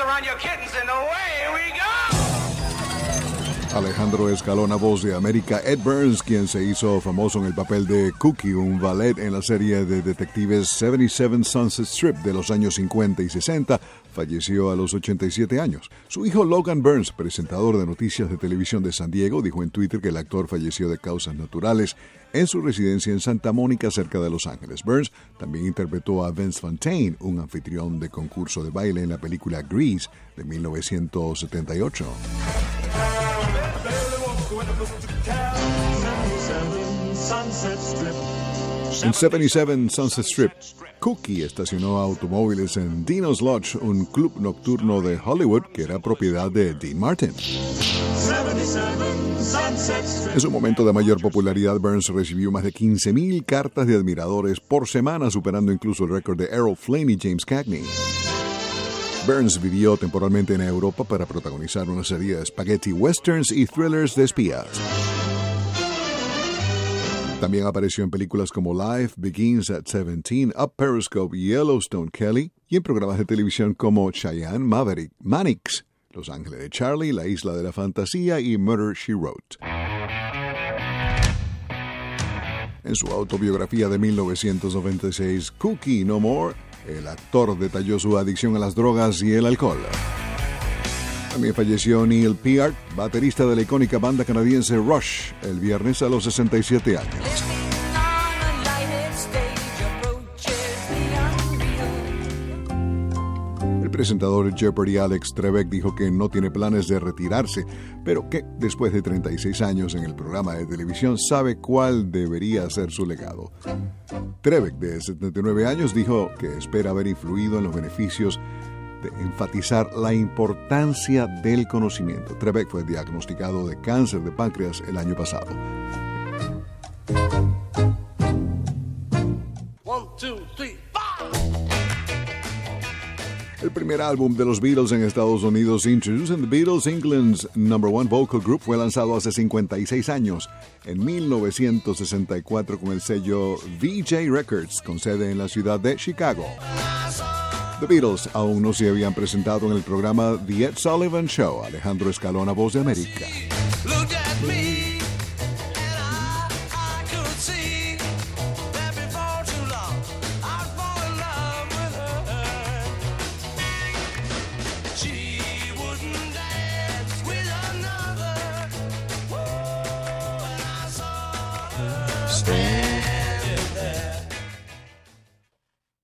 around your kittens and away we go. Alejandro Escalona, voz de América. Ed Burns, quien se hizo famoso en el papel de Cookie, un ballet en la serie de detectives 77 Sunset Strip de los años 50 y 60, falleció a los 87 años. Su hijo Logan Burns, presentador de noticias de televisión de San Diego, dijo en Twitter que el actor falleció de causas naturales en su residencia en Santa Mónica, cerca de Los Ángeles. Burns también interpretó a Vince Fontaine, un anfitrión de concurso de baile en la película Grease de 1978. En 77 Sunset Strip, Cookie estacionó automóviles en Dino's Lodge, un club nocturno de Hollywood que era propiedad de Dean Martin. En su momento de mayor popularidad, Burns recibió más de 15.000 cartas de admiradores por semana, superando incluso el récord de Errol Flynn y James Cagney. Burns vivió temporalmente en Europa para protagonizar una serie de spaghetti westerns y thrillers de espías. También apareció en películas como Life Begins at 17, Up Periscope, Yellowstone Kelly y en programas de televisión como Cheyenne Maverick, Mannix, Los Ángeles de Charlie, La Isla de la Fantasía y Murder She Wrote. En su autobiografía de 1996, Cookie No More, el actor detalló su adicción a las drogas y el alcohol. También falleció Neil Peart, baterista de la icónica banda canadiense Rush, el viernes a los 67 años. Presentador Jeopardy Alex Trebek dijo que no tiene planes de retirarse, pero que después de 36 años en el programa de televisión sabe cuál debería ser su legado. Trebek, de 79 años, dijo que espera haber influido en los beneficios de enfatizar la importancia del conocimiento. Trebek fue diagnosticado de cáncer de páncreas el año pasado. El primer álbum de los Beatles en Estados Unidos, Introducing the Beatles, England's number one vocal group, fue lanzado hace 56 años, en 1964 con el sello VJ Records, con sede en la ciudad de Chicago. The Beatles aún no se habían presentado en el programa The Ed Sullivan Show. Alejandro Escalona, Voz de América. Stand